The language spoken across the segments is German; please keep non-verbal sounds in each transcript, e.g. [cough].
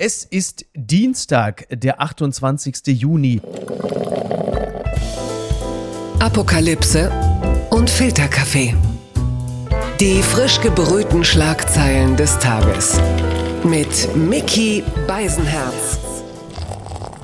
Es ist Dienstag, der 28. Juni. Apokalypse und Filterkaffee. Die frisch gebrühten Schlagzeilen des Tages. Mit Mickey Beisenherz.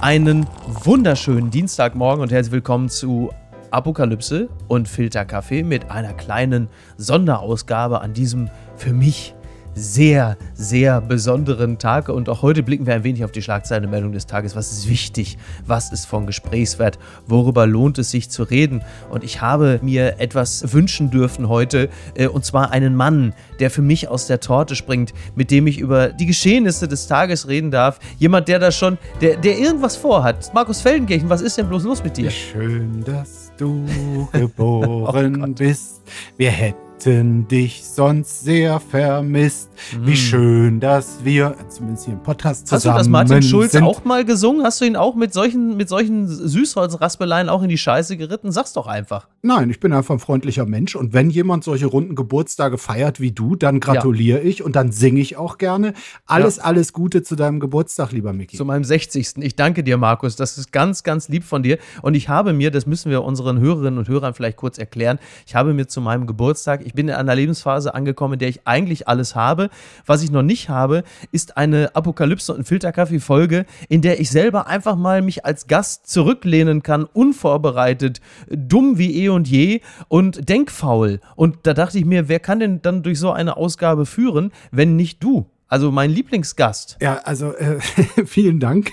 Einen wunderschönen Dienstagmorgen und herzlich willkommen zu Apokalypse und Filterkaffee mit einer kleinen Sonderausgabe an diesem für mich sehr, sehr besonderen Tag. Und auch heute blicken wir ein wenig auf die Schlagzeilenmeldung des Tages. Was ist wichtig? Was ist von Gesprächswert? Worüber lohnt es sich zu reden? Und ich habe mir etwas wünschen dürfen heute. Äh, und zwar einen Mann, der für mich aus der Torte springt, mit dem ich über die Geschehnisse des Tages reden darf. Jemand, der da schon, der, der irgendwas vorhat. Markus Feldenkirchen, was ist denn bloß los mit dir? Schön, dass du geboren [laughs] oh bist. Wir hätten hätten dich sonst sehr vermisst. Mhm. Wie hm. schön, dass wir, zumindest hier im Podcast zusammen Hast du das Martin Schulz sind. auch mal gesungen? Hast du ihn auch mit solchen, mit solchen Süßholzraspeleien auch in die Scheiße geritten? Sag's doch einfach. Nein, ich bin einfach ein freundlicher Mensch und wenn jemand solche runden Geburtstage feiert wie du, dann gratuliere ja. ich und dann singe ich auch gerne. Alles, ja. alles Gute zu deinem Geburtstag, lieber Micky. Zu meinem 60. Ich danke dir, Markus. Das ist ganz, ganz lieb von dir. Und ich habe mir, das müssen wir unseren Hörerinnen und Hörern vielleicht kurz erklären, ich habe mir zu meinem Geburtstag, ich bin in einer Lebensphase angekommen, in der ich eigentlich alles habe. Was ich noch nicht habe, ist eine Apokalypse und Filterkaffee-Folge, in der ich selber einfach mal mich als Gast zurücklehnen kann, unvorbereitet, dumm wie eh und je und denkfaul. Und da dachte ich mir, wer kann denn dann durch so eine Ausgabe führen, wenn nicht du? Also mein Lieblingsgast. Ja, also äh, [laughs] vielen Dank.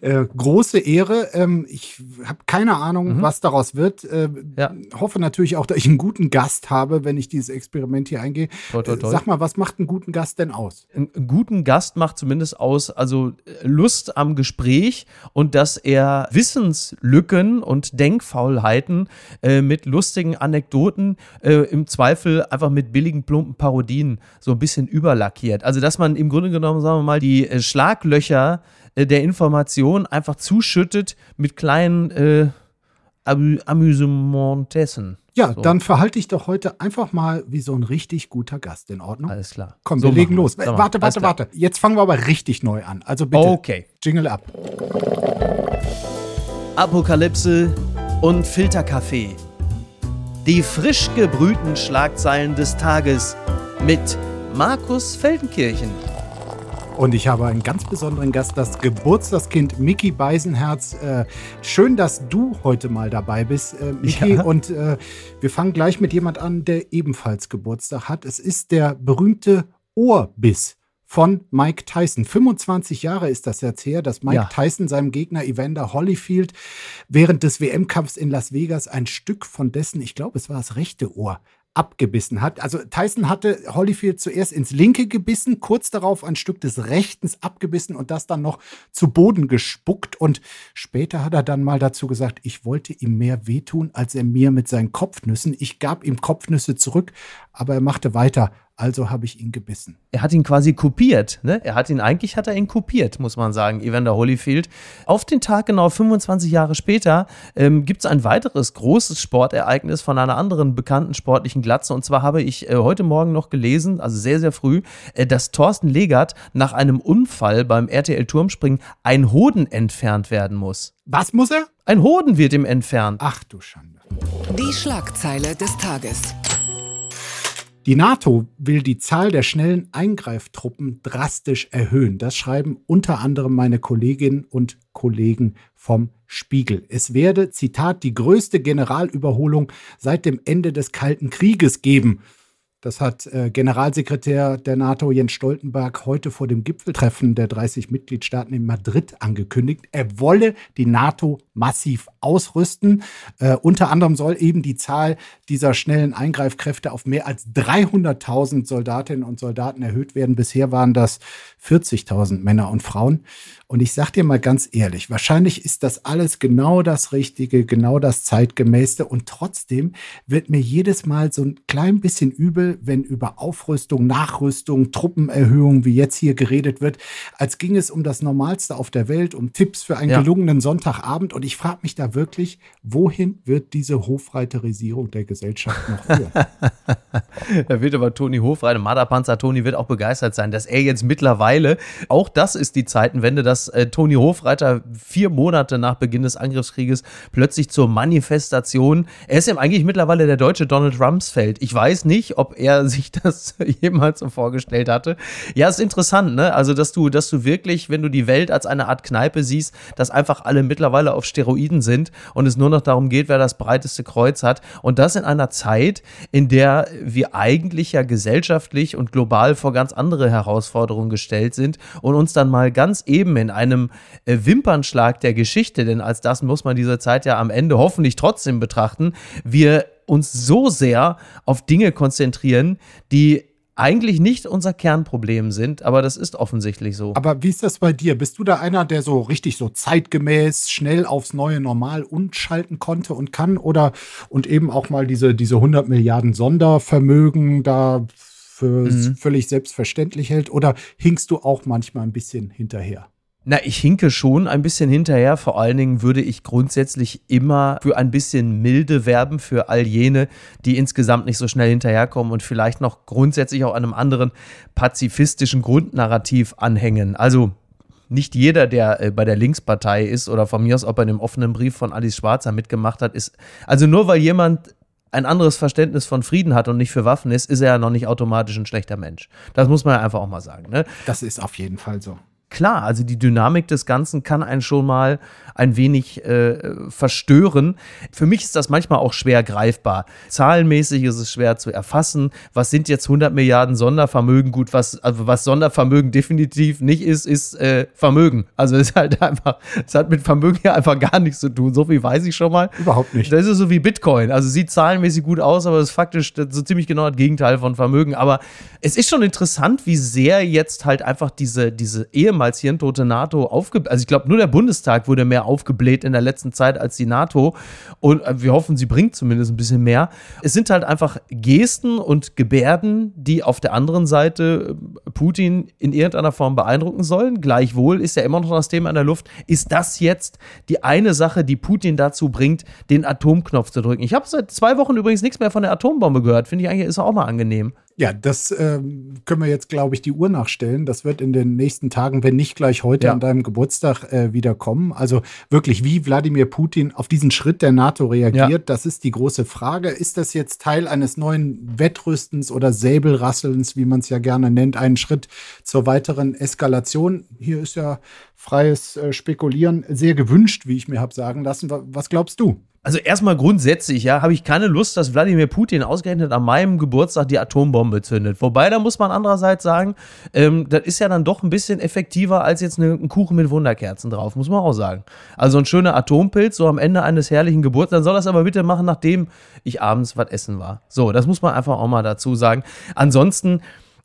äh, große Ehre. Ähm, ich habe keine Ahnung, mhm. was daraus wird. Äh, ja. Hoffe natürlich auch, dass ich einen guten Gast habe, wenn ich dieses Experiment hier eingehe. Toi, toi, toi. Sag mal, was macht einen guten Gast denn aus? Einen guten Gast macht zumindest aus, also äh, Lust am Gespräch und dass er Wissenslücken und Denkfaulheiten äh, mit lustigen Anekdoten äh, im Zweifel einfach mit billigen, plumpen Parodien so ein bisschen überlackiert. Also dass man im Grunde genommen, sagen wir mal, die äh, Schlaglöcher äh, der Information einfach zuschüttet mit kleinen äh, Amü Amüsementessen. Ja, so. dann verhalte ich doch heute einfach mal wie so ein richtig guter Gast. In Ordnung? Alles klar. Komm, so wir legen los. Wir. Warte, warte, warte. Jetzt fangen wir aber richtig neu an. Also bitte. Okay. Jingle ab. Apokalypse und Filterkaffee. Die frisch gebrühten Schlagzeilen des Tages mit Markus Feldenkirchen. Und ich habe einen ganz besonderen Gast, das Geburtstagskind Mickey Beisenherz. Äh, schön, dass du heute mal dabei bist, äh, Mickey. Ja. Und äh, wir fangen gleich mit jemand an, der ebenfalls Geburtstag hat. Es ist der berühmte Ohrbiss von Mike Tyson. 25 Jahre ist das jetzt her, dass Mike ja. Tyson seinem Gegner Evander Holyfield während des WM-Kampfs in Las Vegas ein Stück von dessen, ich glaube, es war das rechte Ohr, abgebissen hat. Also Tyson hatte Holyfield zuerst ins linke gebissen, kurz darauf ein Stück des rechtens abgebissen und das dann noch zu Boden gespuckt. Und später hat er dann mal dazu gesagt, ich wollte ihm mehr wehtun, als er mir mit seinen Kopfnüssen. Ich gab ihm Kopfnüsse zurück, aber er machte weiter. Also habe ich ihn gebissen. Er hat ihn quasi kopiert. Ne? Er hat ihn, eigentlich hat er ihn kopiert, muss man sagen, Evander Holyfield. Auf den Tag genau 25 Jahre später ähm, gibt es ein weiteres großes Sportereignis von einer anderen bekannten sportlichen Glatze. Und zwar habe ich äh, heute Morgen noch gelesen, also sehr, sehr früh, äh, dass Thorsten Legert nach einem Unfall beim RTL-Turmspringen ein Hoden entfernt werden muss. Was muss er? Ein Hoden wird ihm entfernt. Ach du Schande. Die Schlagzeile des Tages. Die NATO will die Zahl der schnellen Eingreiftruppen drastisch erhöhen. Das schreiben unter anderem meine Kolleginnen und Kollegen vom Spiegel. Es werde, Zitat, die größte Generalüberholung seit dem Ende des Kalten Krieges geben. Das hat äh, Generalsekretär der NATO Jens Stoltenberg heute vor dem Gipfeltreffen der 30 Mitgliedstaaten in Madrid angekündigt. Er wolle die NATO massiv ausrüsten. Äh, unter anderem soll eben die Zahl dieser schnellen Eingreifkräfte auf mehr als 300.000 Soldatinnen und Soldaten erhöht werden. Bisher waren das 40.000 Männer und Frauen. Und ich sag dir mal ganz ehrlich, wahrscheinlich ist das alles genau das Richtige, genau das Zeitgemäße. Und trotzdem wird mir jedes Mal so ein klein bisschen übel, wenn über Aufrüstung, Nachrüstung, Truppenerhöhung wie jetzt hier geredet wird, als ging es um das Normalste auf der Welt, um Tipps für einen ja. gelungenen Sonntagabend. Und ich frage mich da wirklich, wohin wird diese Hofreiterisierung der Gesellschaft noch führen? [laughs] da wird aber Toni Hofreiter, Marderpanzer Toni wird auch begeistert sein, dass er jetzt mittlerweile, auch das ist die Zeitenwende, dass äh, Toni Hofreiter vier Monate nach Beginn des Angriffskrieges plötzlich zur Manifestation, er ist ja eigentlich mittlerweile der deutsche Donald Rumsfeld. Ich weiß nicht, ob er [laughs] sich das jemals so vorgestellt hatte. Ja, ist interessant, ne? Also, dass du, dass du wirklich, wenn du die Welt als eine Art Kneipe siehst, dass einfach alle mittlerweile auf Steroiden sind und es nur noch darum geht, wer das breiteste Kreuz hat. Und das in einer Zeit, in der wir eigentlich ja gesellschaftlich und global vor ganz andere Herausforderungen gestellt sind und uns dann mal ganz eben in einem äh, Wimpernschlag der Geschichte, denn als das muss man diese Zeit ja am Ende hoffentlich trotzdem betrachten, wir uns so sehr auf Dinge konzentrieren, die eigentlich nicht unser Kernproblem sind, aber das ist offensichtlich so. Aber wie ist das bei dir? Bist du da einer, der so richtig so zeitgemäß schnell umschalten neue Normal umschalten konnte und kann oder und eben auch mal diese, diese 100 Milliarden Sondervermögen da für mhm. völlig selbstverständlich hält oder hinkst du auch manchmal ein bisschen hinterher? Na, ich hinke schon ein bisschen hinterher. Vor allen Dingen würde ich grundsätzlich immer für ein bisschen Milde werben für all jene, die insgesamt nicht so schnell hinterherkommen und vielleicht noch grundsätzlich auch einem anderen pazifistischen Grundnarrativ anhängen. Also nicht jeder, der äh, bei der Linkspartei ist oder von mir aus auch bei dem offenen Brief von Alice Schwarzer mitgemacht hat, ist, also nur weil jemand ein anderes Verständnis von Frieden hat und nicht für Waffen ist, ist er ja noch nicht automatisch ein schlechter Mensch. Das muss man ja einfach auch mal sagen. Ne? Das ist auf jeden Fall so klar, also die Dynamik des Ganzen kann einen schon mal ein wenig äh, verstören. Für mich ist das manchmal auch schwer greifbar. Zahlenmäßig ist es schwer zu erfassen. Was sind jetzt 100 Milliarden Sondervermögen? Gut, was, also was Sondervermögen definitiv nicht ist, ist äh, Vermögen. Also es ist halt einfach, es hat mit Vermögen ja einfach gar nichts zu tun. So viel weiß ich schon mal. Überhaupt nicht. Das ist so wie Bitcoin. Also sieht zahlenmäßig gut aus, aber es ist faktisch so ziemlich genau das Gegenteil von Vermögen. Aber es ist schon interessant, wie sehr jetzt halt einfach diese, diese ehemals hirntote NATO aufgebläht. Also ich glaube, nur der Bundestag wurde mehr aufgebläht in der letzten Zeit als die NATO. Und äh, wir hoffen, sie bringt zumindest ein bisschen mehr. Es sind halt einfach Gesten und Gebärden, die auf der anderen Seite äh, Putin in irgendeiner Form beeindrucken sollen. Gleichwohl ist ja immer noch das Thema in der Luft. Ist das jetzt die eine Sache, die Putin dazu bringt, den Atomknopf zu drücken? Ich habe seit zwei Wochen übrigens nichts mehr von der Atombombe gehört. Finde ich eigentlich ist auch mal angenehm. Ja, das ähm, können wir jetzt, glaube ich, die Uhr nachstellen. Das wird in den nächsten Tagen, wenn nicht gleich heute ja. an deinem Geburtstag äh, wieder kommen. Also wirklich, wie Wladimir Putin auf diesen Schritt der NATO reagiert, ja. das ist die große Frage. Ist das jetzt Teil eines neuen Wettrüstens oder Säbelrasselns, wie man es ja gerne nennt, einen Schritt zur weiteren Eskalation? Hier ist ja freies äh, Spekulieren sehr gewünscht, wie ich mir habe sagen lassen. Was glaubst du? Also erstmal grundsätzlich, ja, habe ich keine Lust, dass Wladimir Putin ausgerechnet an meinem Geburtstag die Atombombe zündet. Wobei, da muss man andererseits sagen, ähm, das ist ja dann doch ein bisschen effektiver als jetzt eine, ein Kuchen mit Wunderkerzen drauf, muss man auch sagen. Also ein schöner Atompilz, so am Ende eines herrlichen Geburtstags, dann soll das aber bitte machen, nachdem ich abends was essen war. So, das muss man einfach auch mal dazu sagen. Ansonsten,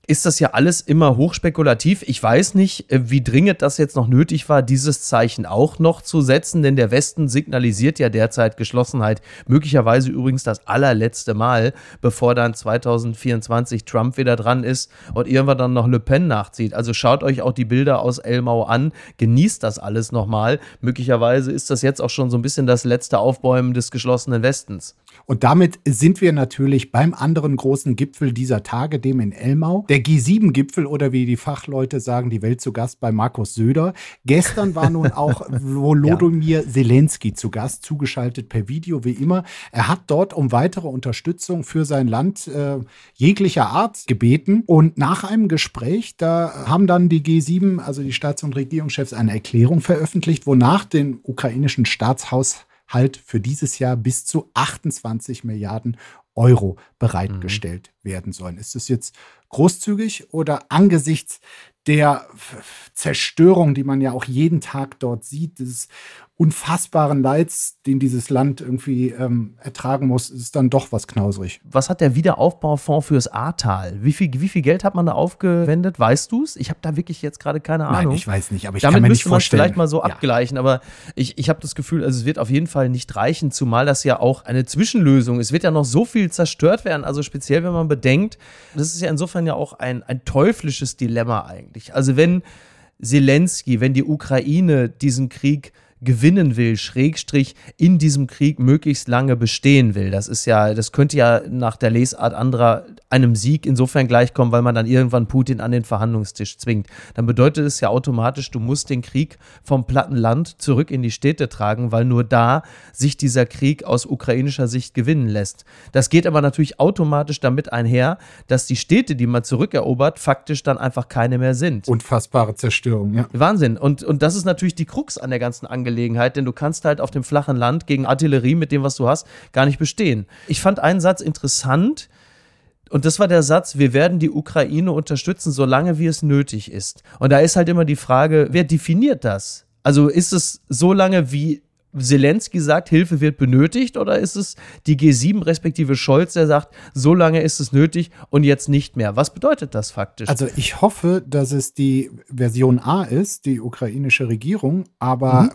ist das ja alles immer hochspekulativ. Ich weiß nicht, äh, wie dringend das jetzt noch nötig war, dieses Zeichen auch noch zu setzen, denn der Westen signalisiert ja derzeit Geschlossenheit. Möglicherweise übrigens das allerletzte Mal, bevor dann 2024 Trump wieder dran ist und irgendwann dann noch Le Pen nachzieht. Also schaut euch auch die Bilder aus Elmau an, genießt das alles nochmal. Möglicherweise ist das jetzt auch schon so ein bisschen das letzte Aufbäumen des geschlossenen Westens. Und damit sind wir natürlich beim anderen großen Gipfel dieser Tage, dem in Elmau. Der G7-Gipfel oder wie die Fachleute sagen, die Welt zu Gast bei Markus Söder. Gestern war nun auch [laughs] Volodymyr ja. Zelensky zu Gast, zugeschaltet per Video wie immer. Er hat dort um weitere Unterstützung für sein Land äh, jeglicher Art gebeten. Und nach einem Gespräch, da haben dann die G7, also die Staats- und Regierungschefs, eine Erklärung veröffentlicht, wonach den ukrainischen Staatshaus halt für dieses Jahr bis zu 28 Milliarden Euro bereitgestellt mhm. werden sollen. Ist das jetzt großzügig oder angesichts der Zerstörung, die man ja auch jeden Tag dort sieht, des unfassbaren Leids, den dieses Land irgendwie ähm, ertragen muss, ist dann doch was knausrig. Was hat der Wiederaufbaufonds fürs Ahrtal? Wie viel, wie viel Geld hat man da aufgewendet? Weißt du es? Ich habe da wirklich jetzt gerade keine Ahnung. Nein, ich weiß nicht, aber ich Damit kann mir nicht müsste man es vorstellen. vielleicht mal so Ja. abgleichen, aber ich, ich habe das Gefühl, also es wird auf jeden Fall nicht reichen, zumal das ja auch eine Zwischenlösung ist. Es wird ja noch so viel zerstört werden, also speziell wenn man bedenkt, das ist ja insofern ja auch ein, ein teuflisches Dilemma eigentlich. Also wenn Zelensky, wenn die Ukraine diesen Krieg gewinnen will, Schrägstrich in diesem Krieg möglichst lange bestehen will. Das ist ja, das könnte ja nach der Lesart anderer einem Sieg insofern gleichkommen, weil man dann irgendwann Putin an den Verhandlungstisch zwingt. Dann bedeutet es ja automatisch, du musst den Krieg vom platten Land zurück in die Städte tragen, weil nur da sich dieser Krieg aus ukrainischer Sicht gewinnen lässt. Das geht aber natürlich automatisch damit einher, dass die Städte, die man zurückerobert, faktisch dann einfach keine mehr sind. Unfassbare Zerstörung, ja. Wahnsinn. Und, und das ist natürlich die Krux an der ganzen Angelegenheit, denn du kannst halt auf dem flachen Land gegen Artillerie mit dem, was du hast, gar nicht bestehen. Ich fand einen Satz interessant. Und das war der Satz, wir werden die Ukraine unterstützen, solange wie es nötig ist. Und da ist halt immer die Frage, wer definiert das? Also ist es so lange, wie Zelensky sagt, Hilfe wird benötigt, oder ist es die G7 respektive Scholz, der sagt, so lange ist es nötig und jetzt nicht mehr? Was bedeutet das faktisch? Also ich hoffe, dass es die Version A ist, die ukrainische Regierung, aber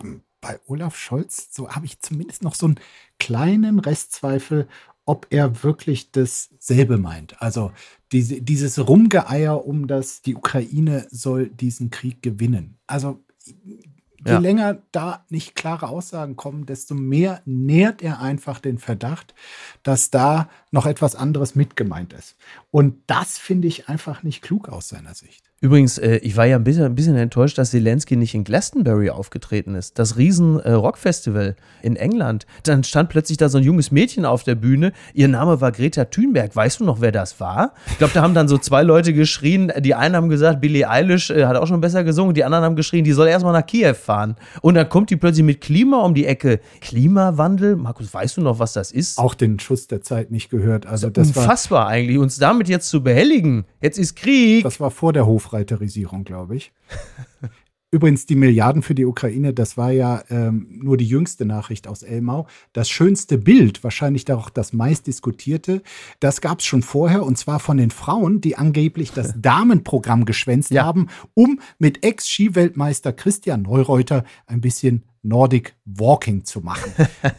bei Olaf Scholz, so habe ich zumindest noch so einen kleinen Restzweifel, ob er wirklich dasselbe meint. Also diese, dieses Rumgeeier um das, die Ukraine soll diesen Krieg gewinnen. Also je Ja. länger da nicht klare Aussagen kommen, desto mehr nährt er einfach den Verdacht, dass da noch etwas anderes mit gemeint ist. Und das finde ich einfach nicht klug aus seiner Sicht. Übrigens, äh, ich war ja ein bisschen, ein bisschen enttäuscht, dass Zelensky nicht in Glastonbury aufgetreten ist. Das riesen äh, Rockfestival in England. Dann stand plötzlich da so ein junges Mädchen auf der Bühne. Ihr Name war Greta Thunberg. Weißt du noch, wer das war? Ich glaube, da haben dann so zwei Leute geschrien. Die einen haben gesagt, Billie Eilish äh, hat auch schon besser gesungen. Die anderen haben geschrien, die soll erstmal nach Kiew fahren. Und dann kommt die plötzlich mit Klima um die Ecke. Klimawandel? Markus, weißt du noch, was das ist? Auch den Schuss der Zeit nicht gehört. Also das war, Unfassbar eigentlich, uns damit jetzt zu behelligen. Jetzt ist Krieg. das war vor der Hofreiterisierung, glaube ich. [laughs] Übrigens, die Milliarden für die Ukraine, das war ja ähm, nur die jüngste Nachricht aus Elmau. Das schönste Bild, wahrscheinlich auch das meistdiskutierte, das gab es schon vorher und zwar von den Frauen, die angeblich das [laughs] Damenprogramm geschwänzt Ja. haben, um mit Ex-Skiweltmeister Christian Neureuter ein bisschen Nordic Walking zu machen.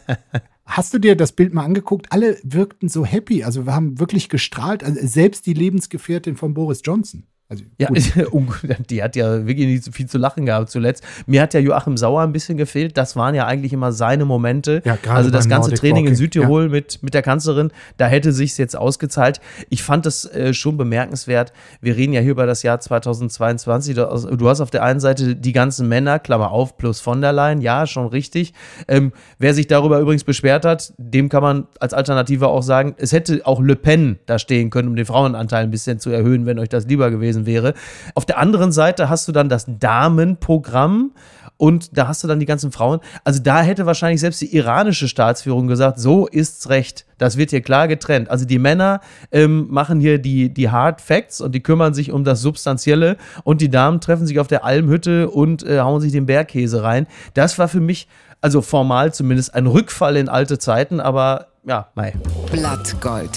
[laughs] Hast du dir das Bild mal angeguckt? Alle wirkten so happy. Also wir haben wirklich gestrahlt. Also selbst die Lebensgefährtin von Boris Johnson. Also Ja, [laughs] die hat ja wirklich nicht so viel zu lachen gehabt zuletzt. Mir hat ja Joachim Sauer ein bisschen gefehlt. Das waren ja eigentlich immer seine Momente. Ja, also das ganze Nordic Training in Walking, Südtirol mit, mit der Kanzlerin, da hätte sich's jetzt ausgezahlt. Ich fand das äh, schon bemerkenswert. Wir reden ja hier über das Jahr 2022. Du, also, du hast auf der einen Seite die ganzen Männer, Klammer auf, plus von der Leyen. Ja, schon richtig. Ähm, wer sich darüber übrigens beschwert hat, dem kann man als Alternative auch sagen, es hätte auch Le Pen da stehen können, um den Frauenanteil ein bisschen zu erhöhen, wenn euch das lieber gewesen wäre. Auf der anderen Seite hast du dann das Damenprogramm und da hast du dann die ganzen Frauen. Also da hätte wahrscheinlich selbst die iranische Staatsführung gesagt, so ist's recht. Das wird hier klar getrennt. Also die Männer ähm, machen hier die, die Hard Facts und die kümmern sich um das Substanzielle und die Damen treffen sich auf der Almhütte und äh, hauen sich den Bergkäse rein. Das war für mich, also formal zumindest, ein Rückfall in alte Zeiten, aber ja, mei. Blattgold.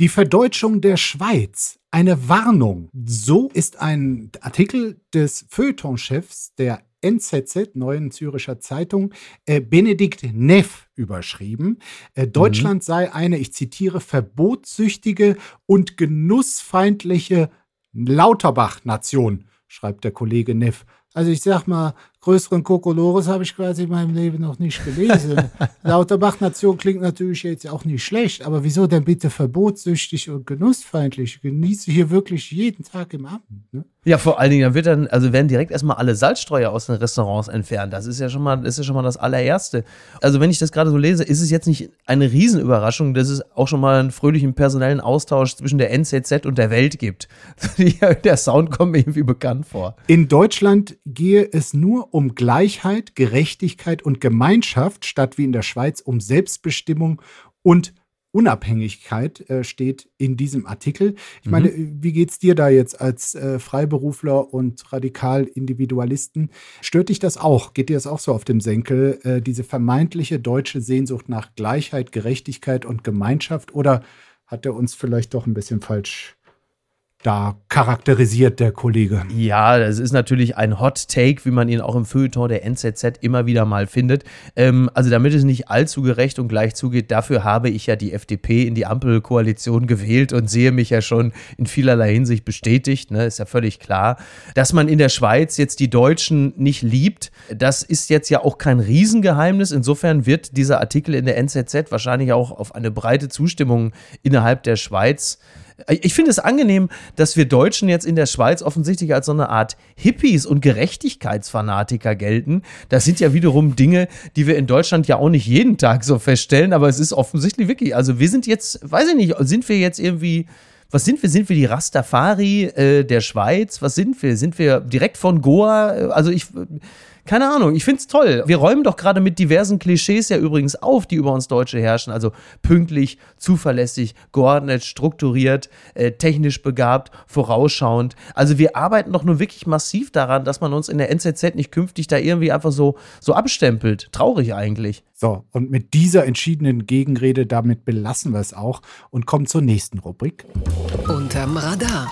Die Verdeutschung der Schweiz. Eine Warnung. So ist ein Artikel des Feuilletonchefs der NZZ, Neuen Züricher Zeitung, äh, Benedikt Neff überschrieben. Äh, Deutschland sei eine, ich zitiere, verbotssüchtige und genussfeindliche Lauterbach-Nation, schreibt der Kollege Neff. Also ich sag mal, größeren Kokolores habe ich quasi in meinem Leben noch nicht gelesen. [laughs] Lauterbach-Nation klingt natürlich jetzt auch nicht schlecht, aber wieso denn bitte verbotssüchtig und genussfeindlich? Ich genieße hier wirklich jeden Tag im Abend. Ne? Ja, vor allen Dingen, dann wird dann, also werden direkt erstmal alle Salzstreuer aus den Restaurants entfernt. Das ist ja schon mal, das ist ja schon mal das allererste. Also wenn ich das gerade so lese, ist es jetzt nicht eine Riesenüberraschung, dass es auch schon mal einen fröhlichen personellen Austausch zwischen der NZZ und der Welt gibt. [laughs] der Sound kommt mir irgendwie bekannt vor. In Deutschland gehe es nur um Gleichheit, Gerechtigkeit und Gemeinschaft, statt wie in der Schweiz um Selbstbestimmung und Unabhängigkeit äh, steht in diesem Artikel. Ich meine, mhm. wie geht's dir da jetzt als äh, Freiberufler und Radikal-Individualisten? Stört dich das auch? Geht dir das auch so auf dem Senkel, äh, diese vermeintliche deutsche Sehnsucht nach Gleichheit, Gerechtigkeit und Gemeinschaft? Oder hat er uns vielleicht doch ein bisschen falsch da charakterisiert, der Kollege. Ja, das ist natürlich ein Hot Take, wie man ihn auch im Feuilleton der NZZ immer wieder mal findet. Ähm, also damit es nicht allzu gerecht und gleich zugeht, dafür habe ich ja die FDP in die Ampelkoalition gewählt und sehe mich ja schon in vielerlei Hinsicht bestätigt, ne, ist ja völlig klar. Dass man in der Schweiz jetzt die Deutschen nicht liebt, das ist jetzt ja auch kein Riesengeheimnis. Insofern wird dieser Artikel in der NZZ wahrscheinlich auch auf eine breite Zustimmung innerhalb der Schweiz ich finde es angenehm, dass wir Deutschen jetzt in der Schweiz offensichtlich als so eine Art Hippies und Gerechtigkeitsfanatiker gelten. Das sind ja wiederum Dinge, die wir in Deutschland ja auch nicht jeden Tag so feststellen, aber es ist offensichtlich wirklich, also wir sind jetzt, weiß ich nicht, sind wir jetzt irgendwie was sind wir? Sind wir die Rastafari äh, der Schweiz? Was sind wir? Sind wir direkt von Goa? Also ich, keine Ahnung, ich finde es toll. Wir räumen doch gerade mit diversen Klischees ja übrigens auf, die über uns Deutsche herrschen. Also pünktlich, zuverlässig, geordnet, strukturiert, äh, technisch begabt, vorausschauend. Also wir arbeiten doch nur wirklich massiv daran, dass man uns in der NZZ nicht künftig da irgendwie einfach so, so abstempelt. Traurig eigentlich. So, und mit dieser entschiedenen Gegenrede, damit belassen wir es auch und kommen zur nächsten Rubrik. Unterm Radar.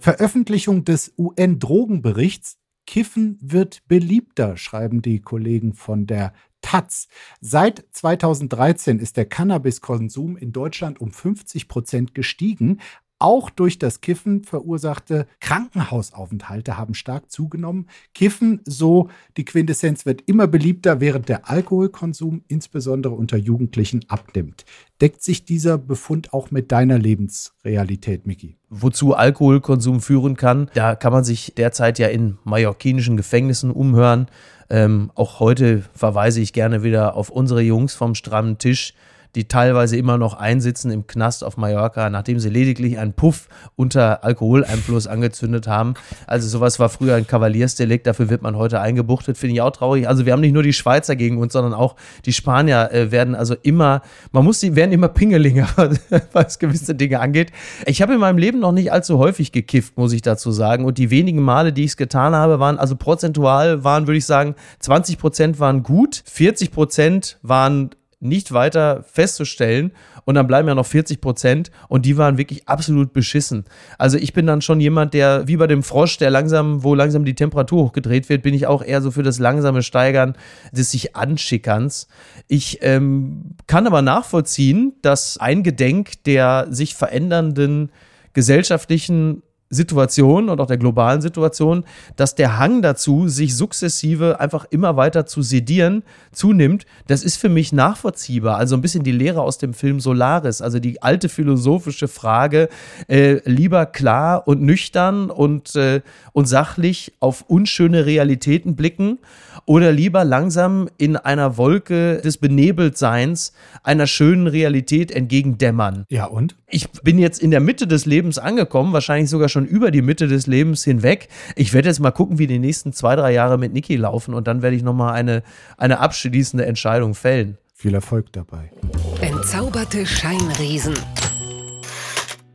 Veröffentlichung des UN-Drogenberichts Kiffen wird beliebter, schreiben die Kollegen von der Taz. Seit 2013 ist der Cannabiskonsum in Deutschland um 50 Prozent gestiegen. Auch durch das Kiffen verursachte Krankenhausaufenthalte haben stark zugenommen. Kiffen, so die Quintessenz, wird immer beliebter, während der Alkoholkonsum insbesondere unter Jugendlichen abnimmt. Deckt sich dieser Befund auch mit deiner Lebensrealität, Miki? Wozu Alkoholkonsum führen kann, da kann man sich derzeit ja in mallorquinischen Gefängnissen umhören. Ähm, auch heute verweise ich gerne wieder auf unsere Jungs vom strammen Tisch, die teilweise immer noch einsitzen im Knast auf Mallorca, nachdem sie lediglich einen Puff unter Alkoholeinfluss angezündet haben. Also sowas war früher ein Kavaliersdelikt, dafür wird man heute eingebuchtet, finde ich auch traurig. Also wir haben nicht nur die Schweizer gegen uns, sondern auch die Spanier äh, werden also immer, man muss sie werden immer pingelinger, [laughs] was gewisse Dinge angeht. Ich habe in meinem Leben noch nicht allzu häufig gekifft, muss ich dazu sagen. Und die wenigen Male, die ich es getan habe, waren also prozentual waren, würde ich sagen, 20 Prozent waren gut, 40 Prozent waren nicht weiter festzustellen. Und dann bleiben ja noch 40 Prozent und die waren wirklich absolut beschissen. Also ich bin dann schon jemand, der wie bei dem Frosch, der langsam, wo langsam die Temperatur hochgedreht wird, bin ich auch eher so für das langsame Steigern des sich Anschickerns. Ich ähm, kann aber nachvollziehen, dass ein Gedenk der sich verändernden gesellschaftlichen Situation und auch der globalen Situation, dass der Hang dazu, sich sukzessive einfach immer weiter zu sedieren, zunimmt. Das ist für mich nachvollziehbar. Also ein bisschen die Lehre aus dem Film Solaris, also die alte philosophische Frage, äh, lieber klar und nüchtern und, äh, und sachlich auf unschöne Realitäten blicken oder lieber langsam in einer Wolke des Benebeltseins einer schönen Realität entgegendämmern. Ja, und? Ich bin jetzt in der Mitte des Lebens angekommen, wahrscheinlich sogar schon über die Mitte des Lebens hinweg. Ich werde jetzt mal gucken, wie die nächsten zwei, drei Jahre mit Niki laufen und dann werde ich nochmal eine, eine abschließende Entscheidung fällen. Viel Erfolg dabei. Entzauberte Scheinriesen.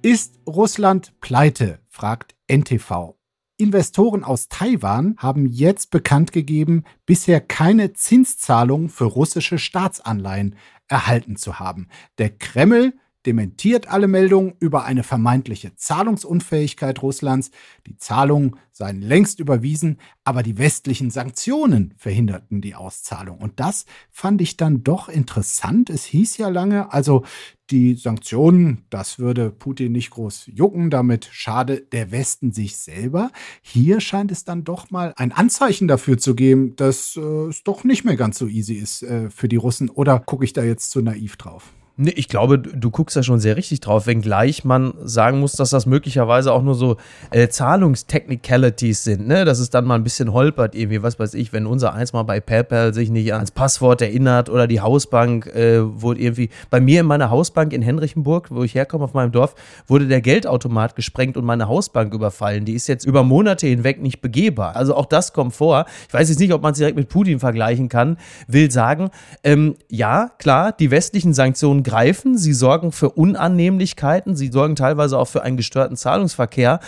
Ist Russland pleite? fragt NTV. Investoren aus Taiwan haben jetzt bekannt gegeben, bisher keine Zinszahlungen für russische Staatsanleihen erhalten zu haben. Der Kreml dementiert alle Meldungen über eine vermeintliche Zahlungsunfähigkeit Russlands. Die Zahlungen seien längst überwiesen, aber die westlichen Sanktionen verhinderten die Auszahlung. Und das fand ich dann doch interessant. Es hieß ja lange, also die Sanktionen, das würde Putin nicht groß jucken, damit schade der Westen sich selber. Hier scheint es dann doch mal ein Anzeichen dafür zu geben, dass äh, es doch nicht mehr ganz so easy ist äh, für die Russen. Oder gucke ich da jetzt zu naiv drauf? Nee, ich glaube, du guckst da schon sehr richtig drauf, wenngleich man sagen muss, dass das möglicherweise auch nur so äh, Zahlungstechnicalities sind, ne? Dass es dann mal ein bisschen holpert, irgendwie, was weiß ich, wenn unser eins mal bei PayPal sich nicht ans Passwort erinnert oder die Hausbank äh, wurde irgendwie. Bei mir in meiner Hausbank in Henrichenburg, wo ich herkomme auf meinem Dorf, wurde der Geldautomat gesprengt und meine Hausbank überfallen. Die ist jetzt über Monate hinweg nicht begehbar. Also auch das kommt vor. Ich weiß jetzt nicht, ob man es direkt mit Putin vergleichen kann. Will sagen, ähm, ja, klar, die westlichen Sanktionen greifen, sie sorgen für Unannehmlichkeiten, sie sorgen teilweise auch für einen gestörten Zahlungsverkehr.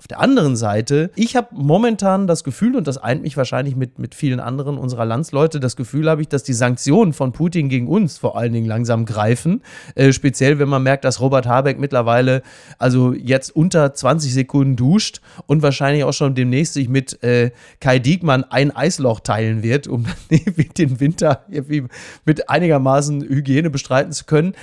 Auf der anderen Seite, ich habe momentan das Gefühl, und das eint mich wahrscheinlich mit, mit vielen anderen unserer Landsleute, das Gefühl habe ich, dass die Sanktionen von Putin gegen uns vor allen Dingen langsam greifen. Äh, speziell, wenn man merkt, dass Robert Habeck mittlerweile also jetzt unter 20 Sekunden duscht und wahrscheinlich auch schon demnächst sich mit äh, Kai Diekmann ein Eisloch teilen wird, um [laughs] den Winter irgendwie mit einigermaßen Hygiene bestreiten zu können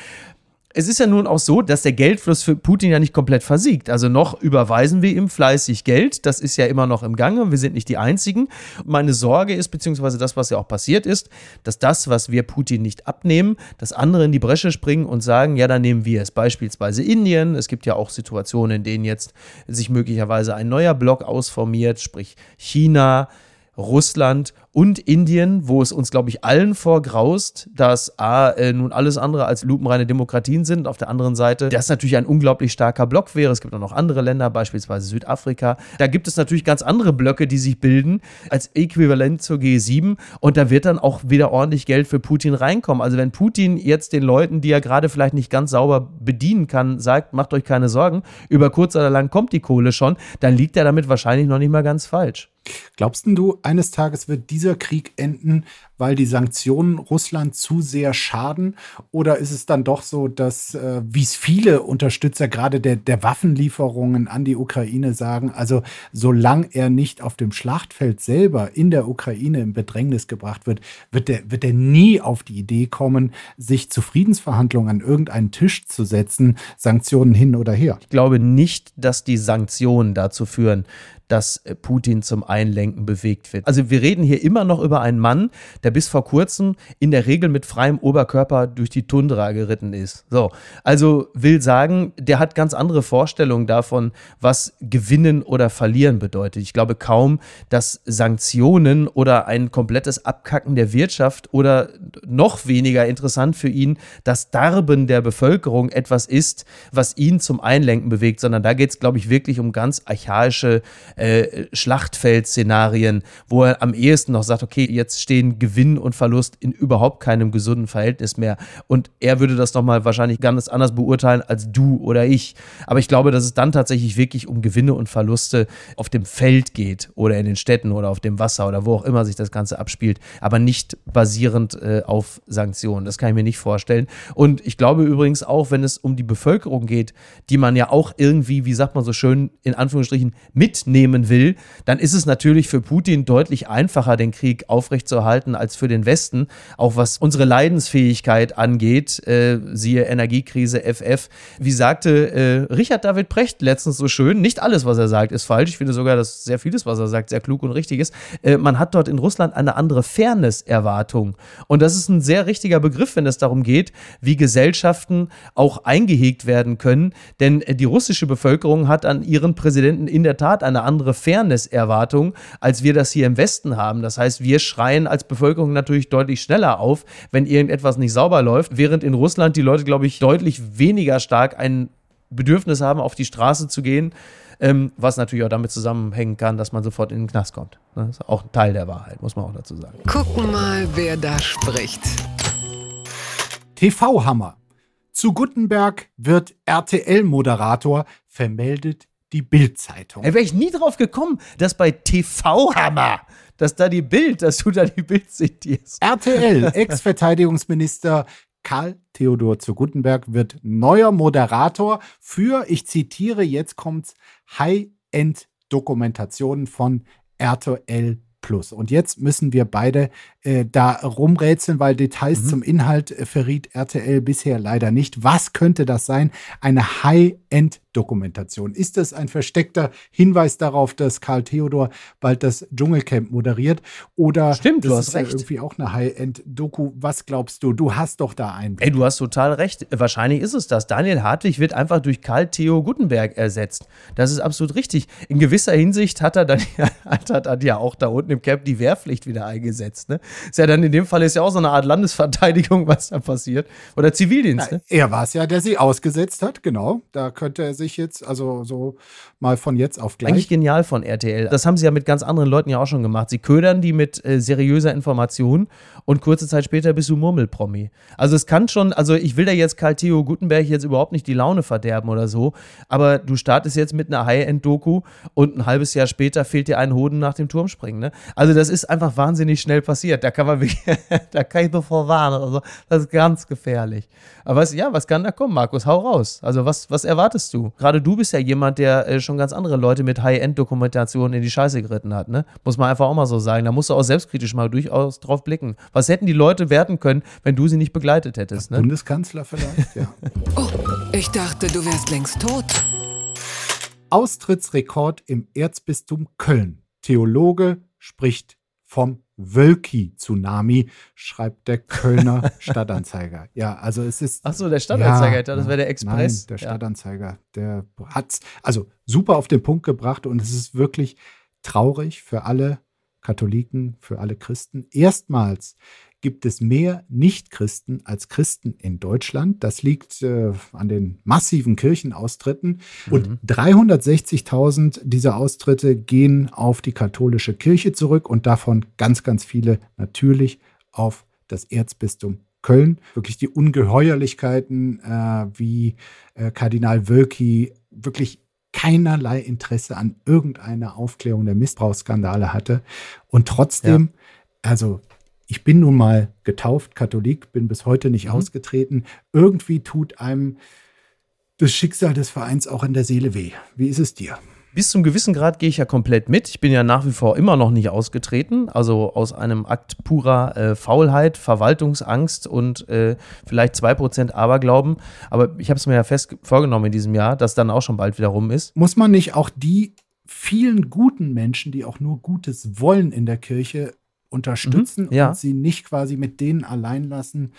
es ist ja nun auch so, dass der Geldfluss für Putin ja nicht komplett versiegt. Also noch überweisen wir ihm fleißig Geld. Das ist ja immer noch im Gange. Wir sind nicht die Einzigen. Meine Sorge ist, beziehungsweise das, was ja auch passiert ist, dass das, was wir Putin nicht abnehmen, dass andere in die Bresche springen und sagen, ja, dann nehmen wir es. Beispielsweise Indien. Es gibt ja auch Situationen, in denen jetzt sich möglicherweise ein neuer Block ausformiert, sprich China, Russland und Indien, wo es uns, glaube ich, allen vorgraust, dass A, äh, nun alles andere als lupenreine Demokratien sind. Auf der anderen Seite, das natürlich ein unglaublich starker Block wäre. Es gibt auch noch andere Länder, beispielsweise Südafrika. Da gibt es natürlich ganz andere Blöcke, die sich bilden als Äquivalent zur G7. Und da wird dann auch wieder ordentlich Geld für Putin reinkommen. Also wenn Putin jetzt den Leuten, die er gerade vielleicht nicht ganz sauber bedienen kann, sagt, macht euch keine Sorgen, über kurz oder lang kommt die Kohle schon, dann liegt er damit wahrscheinlich noch nicht mal ganz falsch. Glaubst du, eines Tages wird dieser Krieg enden, weil die Sanktionen Russland zu sehr schaden? Oder ist es dann doch so, dass, äh, wie es viele Unterstützer gerade der, der Waffenlieferungen an die Ukraine sagen, also solange er nicht auf dem Schlachtfeld selber in der Ukraine in Bedrängnis gebracht wird, wird er wird der nie auf die Idee kommen, sich zu Friedensverhandlungen an irgendeinen Tisch zu setzen, Sanktionen hin oder her? Ich glaube nicht, dass die Sanktionen dazu führen, dass äh, Putin zum Einlenken bewegt wird. Also wir reden hier immer noch über einen Mann, der bis vor kurzem in der Regel mit freiem Oberkörper durch die Tundra geritten ist. So, also will sagen, der hat ganz andere Vorstellungen davon, was gewinnen oder verlieren bedeutet. Ich glaube kaum, dass Sanktionen oder ein komplettes Abkacken der Wirtschaft oder noch weniger interessant für ihn das Darben der Bevölkerung etwas ist, was ihn zum Einlenken bewegt, sondern da geht es, glaube ich, wirklich um ganz archaische äh, Schlachtfeldszenarien, wo er am ehesten noch sagt, okay, jetzt stehen Gewinn und Verlust in überhaupt keinem gesunden Verhältnis mehr. Und er würde das nochmal wahrscheinlich ganz anders beurteilen als du oder ich. Aber ich glaube, dass es dann tatsächlich wirklich um Gewinne und Verluste auf dem Feld geht oder in den Städten oder auf dem Wasser oder wo auch immer sich das Ganze abspielt, aber nicht basierend äh, auf Sanktionen. Das kann ich mir nicht vorstellen. Und ich glaube übrigens auch, wenn es um die Bevölkerung geht, die man ja auch irgendwie, wie sagt man so schön, in Anführungsstrichen mitnehmen nehmen will, dann ist es natürlich für Putin deutlich einfacher, den Krieg aufrechtzuerhalten als für den Westen. Auch was unsere Leidensfähigkeit angeht, äh, siehe Energiekrise FF. Wie sagte äh, Richard David Precht letztens so schön, nicht alles, was er sagt, ist falsch. Ich finde sogar, dass sehr vieles, was er sagt, sehr klug und richtig ist. Äh, man hat dort in Russland eine andere Fairness-Erwartung. Und das ist ein sehr richtiger Begriff, wenn es darum geht, wie Gesellschaften auch eingehegt werden können. Denn äh, die russische Bevölkerung hat an ihren Präsidenten in der Tat eine andere andere Fairness-Erwartung, als wir das hier im Westen haben. Das heißt, wir schreien als Bevölkerung natürlich deutlich schneller auf, wenn irgendetwas nicht sauber läuft, während in Russland die Leute, glaube ich, deutlich weniger stark ein Bedürfnis haben, auf die Straße zu gehen. Ähm, was natürlich auch damit zusammenhängen kann, dass man sofort in den Knast kommt. Das ist auch ein Teil der Wahrheit, muss man auch dazu sagen. Gucken mal, wer da spricht. TV-Hammer. Zu Guttenberg wird RTL-Moderator, vermeldet die Bild-Zeitung. Da wäre ich nie drauf gekommen, dass bei TV-Hammer, dass da die Bild, dass du da die Bild zitierst. RTL, [laughs] Ex-Verteidigungsminister Karl Theodor zu Guttenberg wird neuer Moderator für, ich zitiere, jetzt kommt's, High-End-Dokumentationen von RTL Plus. Und jetzt müssen wir beide äh, da rumrätseln, weil Details mhm. zum Inhalt äh, verriet RTL bisher leider nicht. Was könnte das sein? Eine High-End High-End-Dokumentation? Ist das ein versteckter Hinweis darauf, dass Karl Theodor bald das Dschungelcamp moderiert? Oder Stimmt, das du hast ist recht. irgendwie auch eine High-End-Doku? Was glaubst du? Du hast doch da einen. Ey, du hast total recht. Wahrscheinlich ist es das. Daniel Hartwig wird einfach durch Karl Theo Gutenberg ersetzt. Das ist absolut richtig. In gewisser Hinsicht hat er dann [laughs] ja, hat er dann ja auch da unten im Camp die Wehrpflicht wieder eingesetzt. Ne? Ist ja dann in dem Fall ist ja auch so eine Art Landesverteidigung, [laughs] was da passiert. Oder Zivildienst. Ne? Er war es ja, der sie ausgesetzt hat, genau. Da könnte er sich jetzt, also so mal von jetzt auf gleich. Eigentlich genial von RTL. Das haben sie ja mit ganz anderen Leuten ja auch schon gemacht. Sie ködern die mit äh, seriöser Information und kurze Zeit später bist du Murmelpromi. Also es kann schon, also ich will da jetzt Karl Theo Gutenberg jetzt überhaupt nicht die Laune verderben oder so, aber du startest jetzt mit einer High-End-Doku und ein halbes Jahr später fehlt dir ein Hoden nach dem Turmspringen. Ne? Also das ist einfach wahnsinnig schnell passiert. Da kann man wirklich, [laughs] da kann ich nur vorwarnen. Also das ist ganz gefährlich. Aber was, ja, was kann da kommen, Markus? Hau raus. Also was, was erwartest du? Gerade du bist ja jemand, der äh, schon ganz andere Leute mit High-End-Dokumentationen in die Scheiße geritten hat. Ne? Muss man einfach auch mal so sagen. Da musst du auch selbstkritisch mal durchaus drauf blicken. Was hätten die Leute werden können, wenn du sie nicht begleitet hättest? Ne? Bundeskanzler vielleicht, ja. [laughs] Oh, ich dachte, du wärst längst tot. Austrittsrekord im Erzbistum Köln. Theologe spricht vom Wölki-Tsunami, schreibt der Kölner [laughs] Stadtanzeiger. Ja, also es ist. Ach so, der Stadtanzeiger, ja, das wäre der Express. Nein, der Stadtanzeiger, der hat's also super auf den Punkt gebracht und es ist wirklich traurig für alle Katholiken, für alle Christen. Erstmals gibt es mehr Nichtchristen als Christen in Deutschland. Das liegt äh, an den massiven Kirchenaustritten. Und Mhm. 360.000 dieser Austritte gehen auf die katholische Kirche zurück und davon ganz, ganz viele natürlich auf das Erzbistum Köln. Wirklich die Ungeheuerlichkeiten, äh, wie äh, Kardinal Wölki wirklich keinerlei Interesse an irgendeiner Aufklärung der Missbrauchsskandale hatte. Und trotzdem, also ich bin nun mal getauft, Katholik, bin bis heute nicht Mhm. ausgetreten. Irgendwie tut einem das Schicksal des Vereins auch in der Seele weh. Wie ist es dir? Bis zum gewissen Grad gehe ich ja komplett mit. Ich bin ja nach wie vor immer noch nicht ausgetreten. Also aus einem Akt purer äh, Faulheit, Verwaltungsangst und äh, vielleicht 2% Aberglauben. Aber ich habe es mir ja fest vorgenommen in diesem Jahr, dass dann auch schon bald wieder rum ist. Muss man nicht auch die vielen guten Menschen, die auch nur Gutes wollen in der Kirche, unterstützen Mhm, ja. und sie nicht quasi mit denen allein lassen,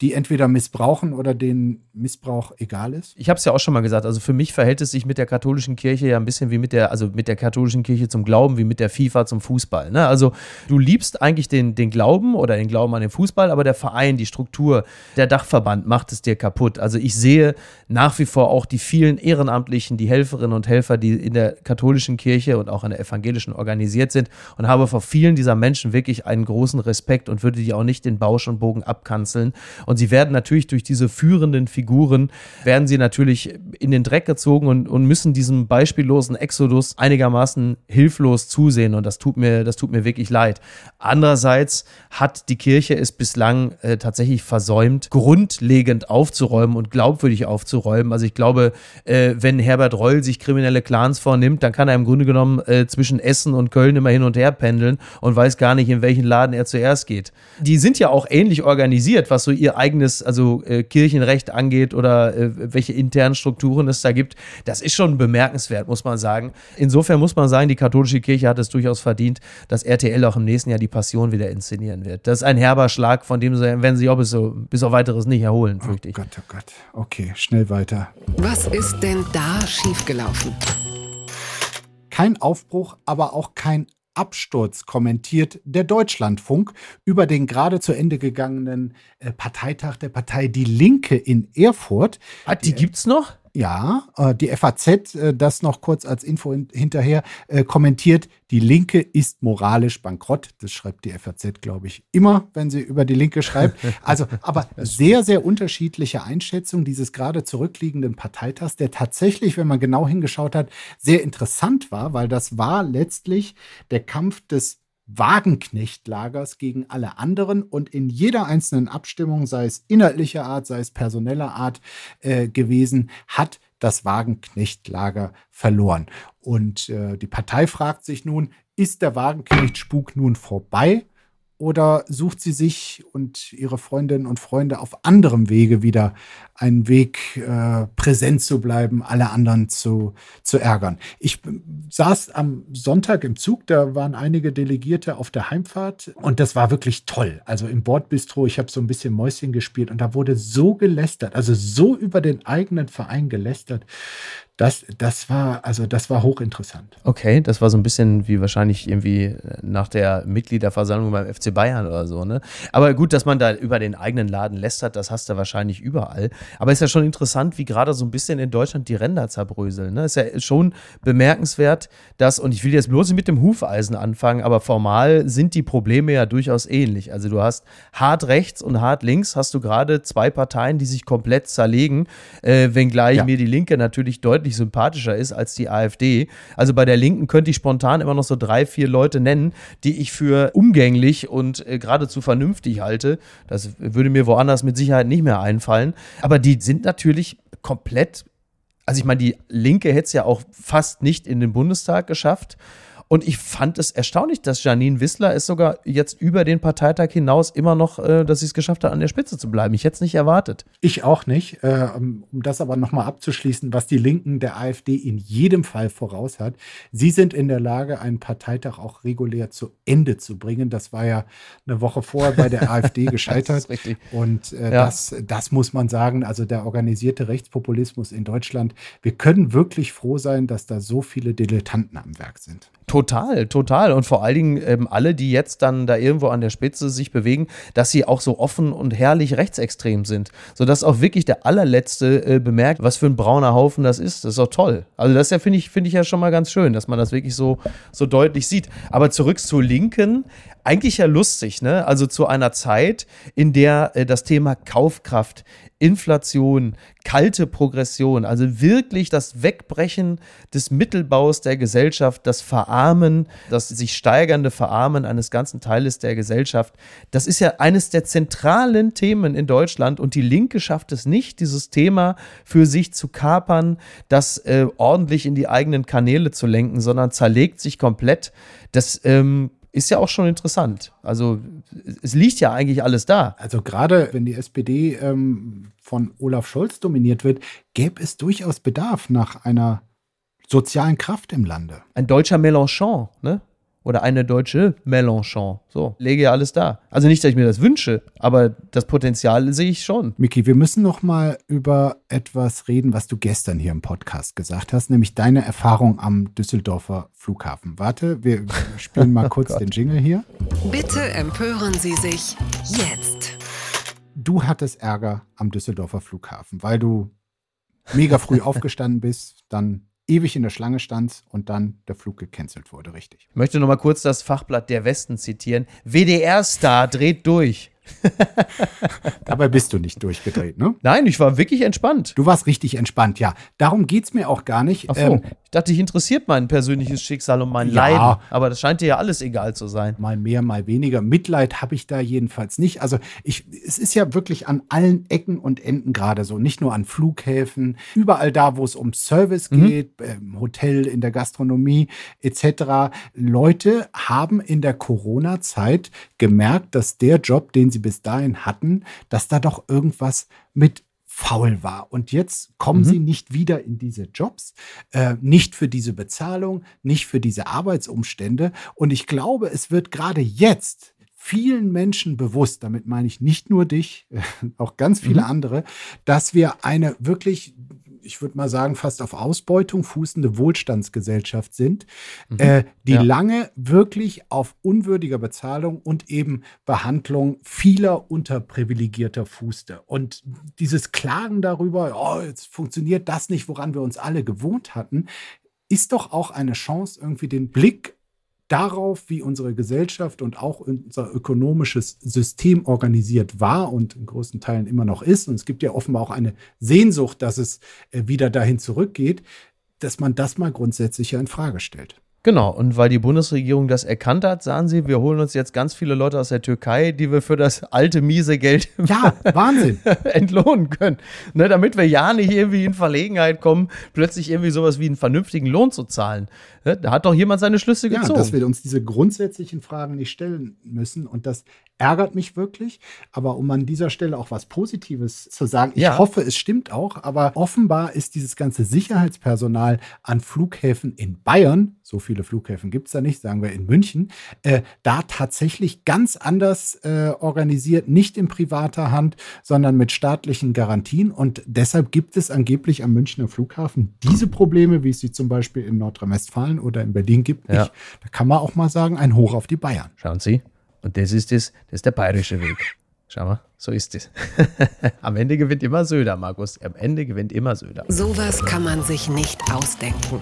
die entweder missbrauchen oder denen Missbrauch egal ist? Ich habe es ja auch schon mal gesagt, also für mich verhält es sich mit der katholischen Kirche ja ein bisschen wie mit der, also mit der katholischen Kirche zum Glauben, wie mit der FIFA zum Fußball. Ne? Also du liebst eigentlich den, den Glauben oder den Glauben an den Fußball, aber der Verein, die Struktur, der Dachverband macht es dir kaputt. Also ich sehe nach wie vor auch die vielen Ehrenamtlichen, die Helferinnen und Helfer, die in der katholischen Kirche und auch in der evangelischen organisiert sind und habe vor vielen dieser Menschen wirklich einen großen Respekt und würde die auch nicht den Bausch und Bogen abkanzeln. Und sie werden natürlich durch diese führenden Figuren, werden sie natürlich in den Dreck gezogen und, und müssen diesem beispiellosen Exodus einigermaßen hilflos zusehen. Und das tut mir, das tut mir wirklich leid. Andererseits hat die Kirche es bislang äh, tatsächlich versäumt, grundlegend aufzuräumen und glaubwürdig aufzuräumen. Also ich glaube, äh, wenn Herbert Reul sich kriminelle Clans vornimmt, dann kann er im Grunde genommen äh, zwischen Essen und Köln immer hin und her pendeln und weiß gar nicht, in welchen Laden er zuerst geht. Die sind ja auch ähnlich organisiert, was so ihr eigenes, also äh, Kirchenrecht angeht oder äh, welche internen Strukturen es da gibt. Das ist schon bemerkenswert, muss man sagen. Insofern muss man sagen, die katholische Kirche hat es durchaus verdient, dass RTL auch im nächsten Jahr die Passion wieder inszenieren wird. Das ist ein herber Schlag, von dem sie, werden sie auch bis, so, bis auf weiteres nicht erholen, fürchte Oh ich. Gott, oh Gott. Okay, schnell weiter. Was ist denn da schiefgelaufen? Kein Aufbruch, aber auch kein Absturz kommentiert der Deutschlandfunk über den gerade zu Ende gegangenen äh, Parteitag der Partei Die Linke in Erfurt. Ah, die gibt's noch? Ja, äh, die FAZ, äh, das noch kurz als Info hin hinterher, äh, kommentiert, die Linke ist moralisch bankrott. Das schreibt die FAZ, glaube ich, immer, wenn sie über die Linke schreibt. [laughs] Also, aber sehr, sehr unterschiedliche Einschätzungen dieses gerade zurückliegenden Parteitags, der tatsächlich, wenn man genau hingeschaut hat, sehr interessant war, weil das war letztlich der Kampf des Wagenknechtlagers gegen alle anderen und in jeder einzelnen Abstimmung, sei es inhaltlicher Art, sei es personeller Art äh, gewesen, hat das Wagenknechtlager verloren. Und äh, die Partei fragt sich nun, ist der Wagenknechtspuk nun vorbei? Oder sucht sie sich und ihre Freundinnen und Freunde auf anderem Wege wieder einen Weg, äh, präsent zu bleiben, alle anderen zu, zu ärgern. Ich saß am Sonntag im Zug, da waren einige Delegierte auf der Heimfahrt und das war wirklich toll. Also im Bordbistro, ich habe so ein bisschen Mäuschen gespielt und da wurde so gelästert, also so über den eigenen Verein gelästert das, das war, also das war hochinteressant. Okay, das war so ein bisschen wie wahrscheinlich irgendwie nach der Mitgliederversammlung beim FC Bayern oder so, ne? Aber gut, dass man da über den eigenen Laden lästert, das hast du wahrscheinlich überall. Aber ist ja schon interessant, wie gerade so ein bisschen in Deutschland die Ränder zerbröseln. Ne? Ist ja schon bemerkenswert, dass, und ich will jetzt bloß nicht mit dem Hufeisen anfangen, aber formal sind die Probleme ja durchaus ähnlich. Also du hast hart rechts und hart links, hast du gerade zwei Parteien, die sich komplett zerlegen, äh, wenngleich ja. mir die Linke natürlich deutlich sympathischer ist als die AfD. Also bei der Linken könnte ich spontan immer noch so drei, vier Leute nennen, die ich für umgänglich und äh, geradezu vernünftig halte. Das würde mir woanders mit Sicherheit nicht mehr einfallen. Aber die sind natürlich komplett also ich meine, die Linke hätte es ja auch fast nicht in den Bundestag geschafft. Und ich fand es erstaunlich, dass Janine Wissler es sogar jetzt über den Parteitag hinaus immer noch, äh, dass sie es geschafft hat, an der Spitze zu bleiben. Ich hätte es nicht erwartet. Ich auch nicht. Äh, um das aber nochmal abzuschließen, was die Linken der AfD in jedem Fall voraus hat. Sie sind in der Lage, einen Parteitag auch regulär zu Ende zu bringen. Das war ja eine Woche vorher bei der [laughs] AfD gescheitert. Und äh, ja. das, das muss man sagen. Also der organisierte Rechtspopulismus in Deutschland. Wir können wirklich froh sein, dass da so viele Dilettanten am Werk sind. Total, total. Und vor allen Dingen ähm, alle, die jetzt dann da irgendwo an der Spitze sich bewegen, dass sie auch so offen und herrlich rechtsextrem sind. Sodass auch wirklich der allerletzte äh, bemerkt, was für ein brauner Haufen das ist. Das ist auch toll. Also das ja, finde ich, finde ich ja schon mal ganz schön, dass man das wirklich so, so deutlich sieht. Aber zurück zur Linken, eigentlich ja lustig, ne? Also zu einer Zeit, in der äh, das Thema Kaufkraft Inflation, kalte Progression, also wirklich das Wegbrechen des Mittelbaus der Gesellschaft, das Verarmen, das sich steigernde Verarmen eines ganzen Teiles der Gesellschaft, das ist ja eines der zentralen Themen in Deutschland und die Linke schafft es nicht, dieses Thema für sich zu kapern, das äh, ordentlich in die eigenen Kanäle zu lenken, sondern zerlegt sich komplett. Das ähm, ist ja auch schon interessant. Also es liegt ja eigentlich alles da. Also gerade wenn die SPD ähm, von Olaf Scholz dominiert wird, gäbe es durchaus Bedarf nach einer sozialen Kraft im Lande. Ein deutscher Mélenchon, ne? Oder eine deutsche Mélenchon. So, lege ja alles da. Also nicht, dass ich mir das wünsche, aber das Potenzial sehe ich schon. Miki, wir müssen noch mal über etwas reden, was du gestern hier im Podcast gesagt hast, nämlich deine Erfahrung am Düsseldorfer Flughafen. Warte, wir [laughs] spielen mal kurz oh den Jingle hier. Bitte empören Sie sich jetzt. Du hattest Ärger am Düsseldorfer Flughafen, weil du mega früh [laughs] aufgestanden bist, dann ewig in der Schlange stand und dann der Flug gecancelt wurde, richtig. Ich möchte noch mal kurz das Fachblatt der Westen zitieren. WDR-Star dreht durch. [laughs] Dabei bist du nicht durchgedreht, ne? Nein, ich war wirklich entspannt. Du warst richtig entspannt, ja. Darum geht es mir auch gar nicht. Ach so. Ähm, ich dachte, dich interessiert mein persönliches Schicksal und mein ja, Leiden. Aber das scheint dir ja alles egal zu sein. Mal mehr, mal weniger. Mitleid habe ich da jedenfalls nicht. Also ich, es ist ja wirklich an allen Ecken und Enden gerade so. Nicht nur an Flughäfen, überall da, wo es um Service mhm. geht, im Hotel, in der Gastronomie etc. Leute haben in der Corona-Zeit gemerkt, dass der Job, den sie bis dahin hatten, dass da doch irgendwas mit faul war. Und jetzt kommen mhm. sie nicht wieder in diese Jobs, äh, nicht für diese Bezahlung, nicht für diese Arbeitsumstände. Und ich glaube, es wird gerade jetzt vielen Menschen bewusst, damit meine ich nicht nur dich, [laughs] auch ganz viele mhm. andere, dass wir eine wirklich ich würde mal sagen, fast auf Ausbeutung fußende Wohlstandsgesellschaft sind, mhm. äh, die ja. lange wirklich auf unwürdiger Bezahlung und eben Behandlung vieler unterprivilegierter fußte. Und dieses Klagen darüber, oh, jetzt funktioniert das nicht, woran wir uns alle gewohnt hatten, ist doch auch eine Chance, irgendwie den Blick darauf, wie unsere Gesellschaft und auch unser ökonomisches System organisiert war und in großen Teilen immer noch ist. Und es gibt ja offenbar auch eine Sehnsucht, dass es äh, wieder dahin zurückgeht, dass man das mal grundsätzlich ja in Frage stellt. Genau, und weil die Bundesregierung das erkannt hat, sagen sie, wir holen uns jetzt ganz viele Leute aus der Türkei, die wir für das alte, miese Geld [laughs] ja, Wahnsinn. [laughs] entlohnen können. Ne, damit wir ja nicht irgendwie in Verlegenheit kommen, plötzlich irgendwie sowas wie einen vernünftigen Lohn zu zahlen. Ne, da hat doch jemand seine Schlüsse gezogen. Ja, dass wir uns diese grundsätzlichen Fragen nicht stellen müssen und dass ärgert mich wirklich. Aber um an dieser Stelle auch was Positives zu sagen, ich Ja. hoffe, es stimmt auch, aber offenbar ist dieses ganze Sicherheitspersonal an Flughäfen in Bayern, so viele Flughäfen gibt es da nicht, sagen wir in München, äh, da tatsächlich ganz anders äh, organisiert, nicht in privater Hand, sondern mit staatlichen Garantien. Und deshalb gibt es angeblich am Münchner Flughafen diese Probleme, wie es sie zum Beispiel in Nordrhein-Westfalen oder in Berlin gibt, Ja. nicht. Da kann man auch mal sagen, ein Hoch auf die Bayern. Schauen Sie. Und das ist das, das ist der bayerische Weg. Schau mal, so ist es. [laughs] Am Ende gewinnt immer Söder, Markus. Am Ende gewinnt immer Söder. Sowas kann man sich nicht ausdenken.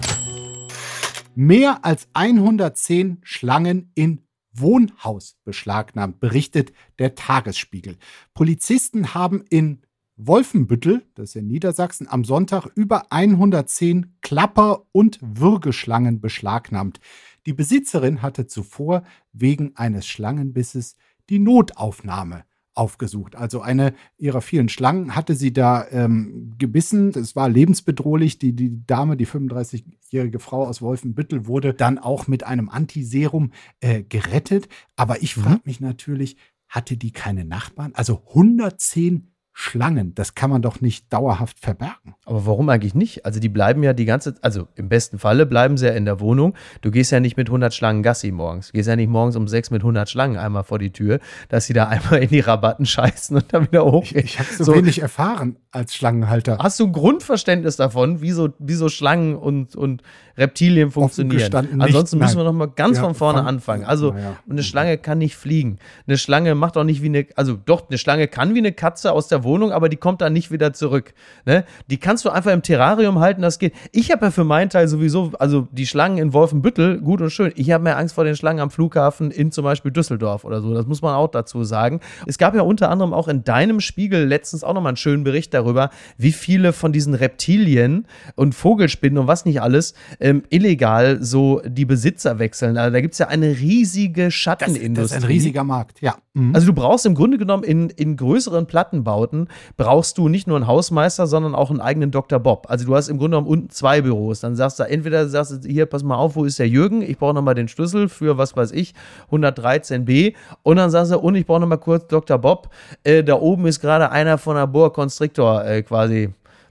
Mehr als 110 Schlangen in Wohnhaus beschlagnahmt, berichtet der Tagesspiegel. Polizisten haben in Wolfenbüttel, das ist in Niedersachsen, am Sonntag über 110 Klapper- und Würgeschlangen beschlagnahmt. Die Besitzerin hatte zuvor wegen eines Schlangenbisses die Notaufnahme aufgesucht. Also eine ihrer vielen Schlangen hatte sie da ähm, gebissen. Es war lebensbedrohlich. Die, die Dame, die 35-jährige Frau aus Wolfenbüttel, wurde dann auch mit einem Antiserum äh, gerettet. Aber ich frage mich natürlich, hatte die keine Nachbarn? Also 110 Schlangen, das kann man doch nicht dauerhaft verbergen. Aber warum eigentlich nicht? Also die bleiben ja die ganze, also im besten Falle bleiben sie ja in der Wohnung. Du gehst ja nicht mit 100 Schlangen Gassi morgens. Du gehst ja nicht morgens um sechs mit 100 Schlangen einmal vor die Tür, dass sie da einmal in die Rabatten scheißen und dann wieder Ich, hochgehen. ich habe so, wenig erfahren als Schlangenhalter. Hast du ein Grundverständnis davon, wie so, wie so Schlangen und, und Reptilien funktionieren? Ansonsten nicht, müssen wir nein. noch mal ganz Ja, von vorne fang- anfangen. Also naja. eine Schlange kann nicht fliegen. Eine Schlange macht auch nicht wie eine, also doch, eine Schlange kann wie eine Katze aus der Wohnung, aber die kommt dann nicht wieder zurück. Ne? Die kannst du einfach im Terrarium halten, das geht. Ich habe ja für meinen Teil sowieso, also die Schlangen in Wolfenbüttel, gut und schön. Ich habe mehr Angst vor den Schlangen am Flughafen in zum Beispiel Düsseldorf oder so. Das muss man auch dazu sagen. Es gab ja unter anderem auch in deinem Spiegel letztens auch nochmal einen schönen Bericht darüber, wie viele von diesen Reptilien und Vogelspinnen und was nicht alles ähm, illegal so die Besitzer wechseln. Also da gibt es ja eine riesige Das, Schattenindustrie. das ist ein riesiger Markt, ja. Mhm. Also du brauchst im Grunde genommen in, in größeren Plattenbauten brauchst du nicht nur einen Hausmeister, sondern auch einen eigenen Dr. Bob. Also du hast im Grunde genommen unten zwei Büros. Dann sagst du, entweder sagst du, hier, pass mal auf, wo ist der Jürgen? Ich brauche nochmal den Schlüssel für, was weiß ich, 113b. Und dann sagst du, und ich brauche nochmal kurz Dr. Bob. Äh, da oben ist gerade einer von der Boa Constrictor äh, quasi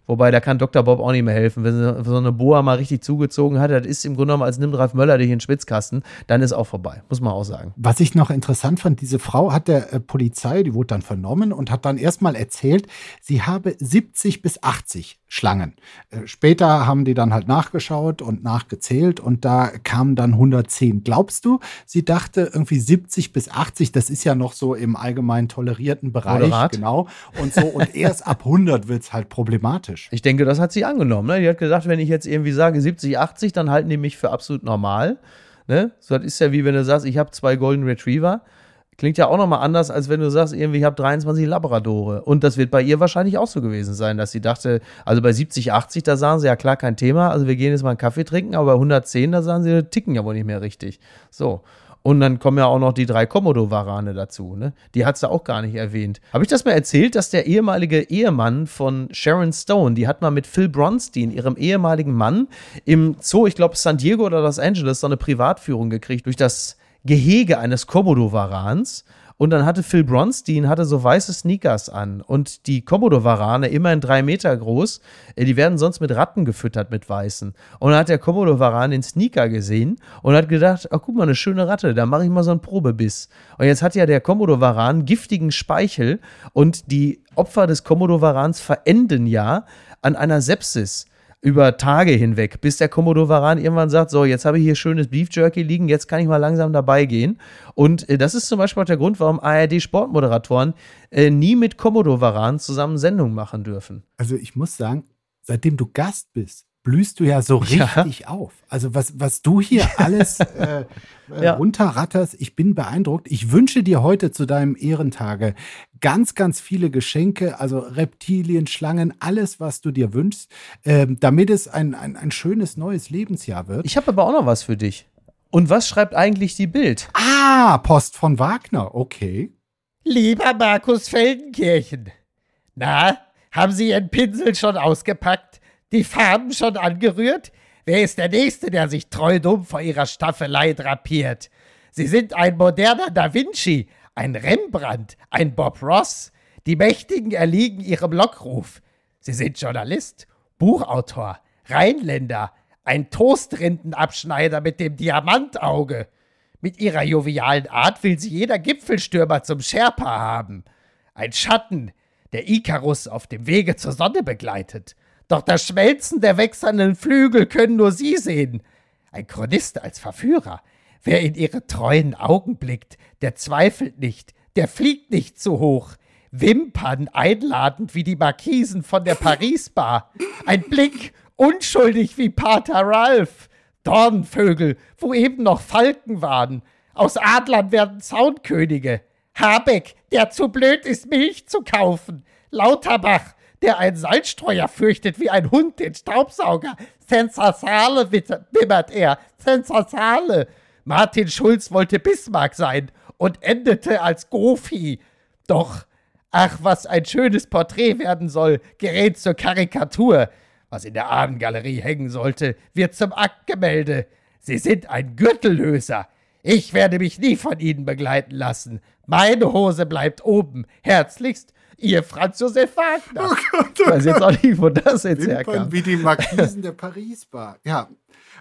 Wobei, da kann Dr. Bob auch nicht mehr helfen. Wenn so eine Boa mal richtig zugezogen hat, das ist im Grunde genommen, als nimmt Ralf Möller dich in den Schwitzkasten, dann ist auch vorbei. Muss man auch sagen. Was ich noch interessant fand, diese Frau hat der äh, Polizei, die wurde dann vernommen und hat dann erstmal erzählt, sie habe 70 bis 80 Schlangen. Äh, später haben die dann halt nachgeschaut und nachgezählt und da kamen dann 110. Glaubst du, sie dachte irgendwie 70 bis 80, das ist ja noch so im allgemein tolerierten Bereich, Moderat. genau. Und so und erst ab 100 wird es halt problematisch. Ich denke, das hat sie angenommen. Ne? Die hat gesagt, wenn ich jetzt irgendwie sage 70, 80, dann halten die mich für absolut normal. Ne? So, das ist ja wie wenn du sagst, ich habe zwei Golden Retriever. Klingt ja auch nochmal anders, als wenn du sagst, irgendwie, ich habe 23 Labradore. Und das wird bei ihr wahrscheinlich auch so gewesen sein, dass sie dachte, also bei 70, 80, da sagen sie ja klar kein Thema, also wir gehen jetzt mal einen Kaffee trinken, aber bei 110, da sagen sie, ticken ja wohl nicht mehr richtig. So. Und dann kommen ja auch noch die drei Komodo-Warane dazu. Ne? Die hat sie auch gar nicht erwähnt. Habe ich das mal erzählt, dass der ehemalige Ehemann von Sharon Stone, die hat mal mit Phil Bronstein, ihrem ehemaligen Mann, im Zoo, ich glaube San Diego oder Los Angeles, so eine Privatführung gekriegt durch das Gehege eines Komodo-Warans. Und dann hatte Phil Bronstein hatte so weiße Sneakers an und die Komodo-Warane, immerhin drei Meter groß, äh, die werden sonst mit Ratten gefüttert, mit weißen. Und dann hat der Komodo-Varan den Sneaker gesehen und hat gedacht, ach guck mal, eine schöne Ratte, da mache ich mal so einen Probebiss. Und jetzt hat ja der Komodo-Varan giftigen Speichel und die Opfer des Komodo-Varans verenden ja an einer Sepsis über Tage hinweg, bis der Komodo-Varan irgendwann sagt, so, jetzt habe ich hier schönes Beef Jerky liegen, jetzt kann ich mal langsam dabei gehen. Und äh, das ist zum Beispiel auch der Grund, warum ARD-Sportmoderatoren äh, nie mit Komodo-Varan zusammen Sendungen machen dürfen. Also ich muss sagen, seitdem du Gast bist, blühst du ja so Ja. richtig auf. Also was, was du hier alles äh, [laughs] äh, Ja. runterratterst, ich bin beeindruckt. Ich wünsche dir heute zu deinem Ehrentage ganz, ganz viele Geschenke, also Reptilien, Schlangen, alles, was du dir wünschst, ähm, damit es ein, ein, ein schönes neues Lebensjahr wird. Ich habe aber auch noch was für dich. Und was schreibt eigentlich die Bild? ah, Post von Wagner, okay. Lieber Markus Feldenkirchen, na, haben Sie Ihren Pinsel schon ausgepackt? Die Farben schon angerührt? Wer ist der Nächste, der sich treu dumm vor Ihrer Staffelei drapiert? Sie sind ein moderner Da Vinci, ein Rembrandt, ein Bob Ross. Die Mächtigen erliegen ihrem Lockruf. Sie sind Journalist, Buchautor, Rheinländer, ein Toastrindenabschneider mit dem Diamantauge. Mit ihrer jovialen Art will sie jeder Gipfelstürmer zum Sherpa haben. Ein Schatten, der Ikarus auf dem Wege zur Sonne begleitet. Doch das Schmelzen der wechselnden Flügel können nur sie sehen. Ein Chronist als Verführer. Wer in ihre treuen Augen blickt, der zweifelt nicht, der fliegt nicht zu hoch. Wimpern einladend wie die Markisen von der Paris-Bar. Ein Blick unschuldig wie Pater Ralph. Dornvögel, wo eben noch Falken waren. Aus Adlern werden Zaunkönige. Habeck, der zu blöd ist, Milch zu kaufen. Lauterbach, der einen Salzstreuer fürchtet wie ein Hund den Staubsauger. Sensasale, wimmert er. Sensasale. Martin Schulz wollte Bismarck sein und endete als Gofi. Doch, ach, was ein schönes Porträt werden soll, gerät zur Karikatur. Was in der Ahnengalerie hängen sollte, wird zum Aktgemälde. Sie sind ein Gürtellöser. Ich werde mich nie von Ihnen begleiten lassen. Meine Hose bleibt oben. Herzlichst, Ihr Franz Josef Wagner. Oh Gott, oh ich weiß jetzt auch nicht, wo das jetzt Wimpern herkam. Wie die Markisen der Paris-Bar. Ja,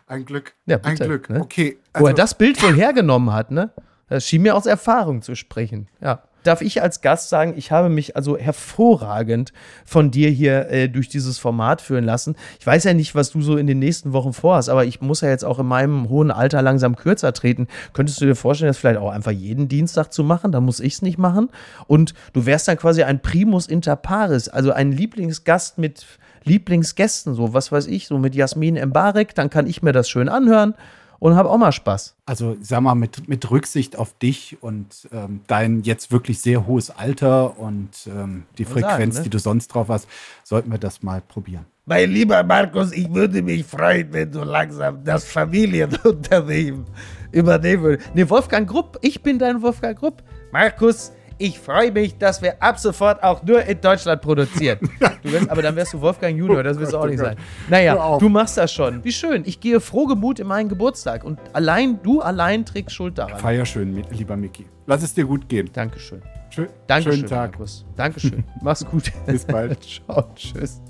ein Glück. Ja, bitte, ein Glück. Ne? Okay. Also wo er also das Bild wohl hergenommen hat, ne? Das schien mir aus Erfahrung zu sprechen. Ja darf ich als Gast sagen, ich habe mich also hervorragend von dir hier äh, durch dieses Format führen lassen. Ich weiß ja nicht, was du so in den nächsten Wochen vorhast, aber ich muss ja jetzt auch in meinem hohen Alter langsam kürzer treten. Könntest du dir vorstellen, das vielleicht auch einfach jeden Dienstag zu machen? Da muss ich es nicht machen. Und du wärst dann quasi ein Primus inter pares, also ein Lieblingsgast mit Lieblingsgästen, so was weiß ich, so mit Jasmin Embarek, dann kann ich mir das schön anhören und habe auch mal Spaß. Also sag mal, mit, mit Rücksicht auf dich und ähm, dein jetzt wirklich sehr hohes Alter und ähm, die Frequenz, sagen, ne? die du sonst drauf hast, sollten wir das mal probieren. Mein lieber Markus, ich würde mich freuen, wenn du langsam das Familienunternehmen [laughs] übernehmen würdest. Ne, Wolfgang Grupp, ich bin dein Wolfgang Grupp. Markus, ich freue mich, dass wir ab sofort auch nur in Deutschland produzieren. [laughs] Wirst, aber dann wärst du Wolfgang Junior, das wirst du auch nicht sein. Naja, du machst das schon. Wie schön. Ich gehe frohgemut in meinen Geburtstag und allein, du allein trägst Schuld daran. Feier schön, lieber Micky. Lass es dir gut gehen. Dankeschön. Schön, Dankeschön, schönen Tag. Markus. Dankeschön. [laughs] Mach's gut. Bis bald. [laughs] Ciao. Tschüss.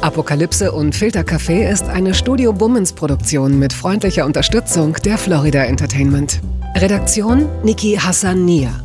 Apokalypse und Filtercafé ist eine Studio Bummens Produktion mit freundlicher Unterstützung der Florida Entertainment. Redaktion Niki Hassania.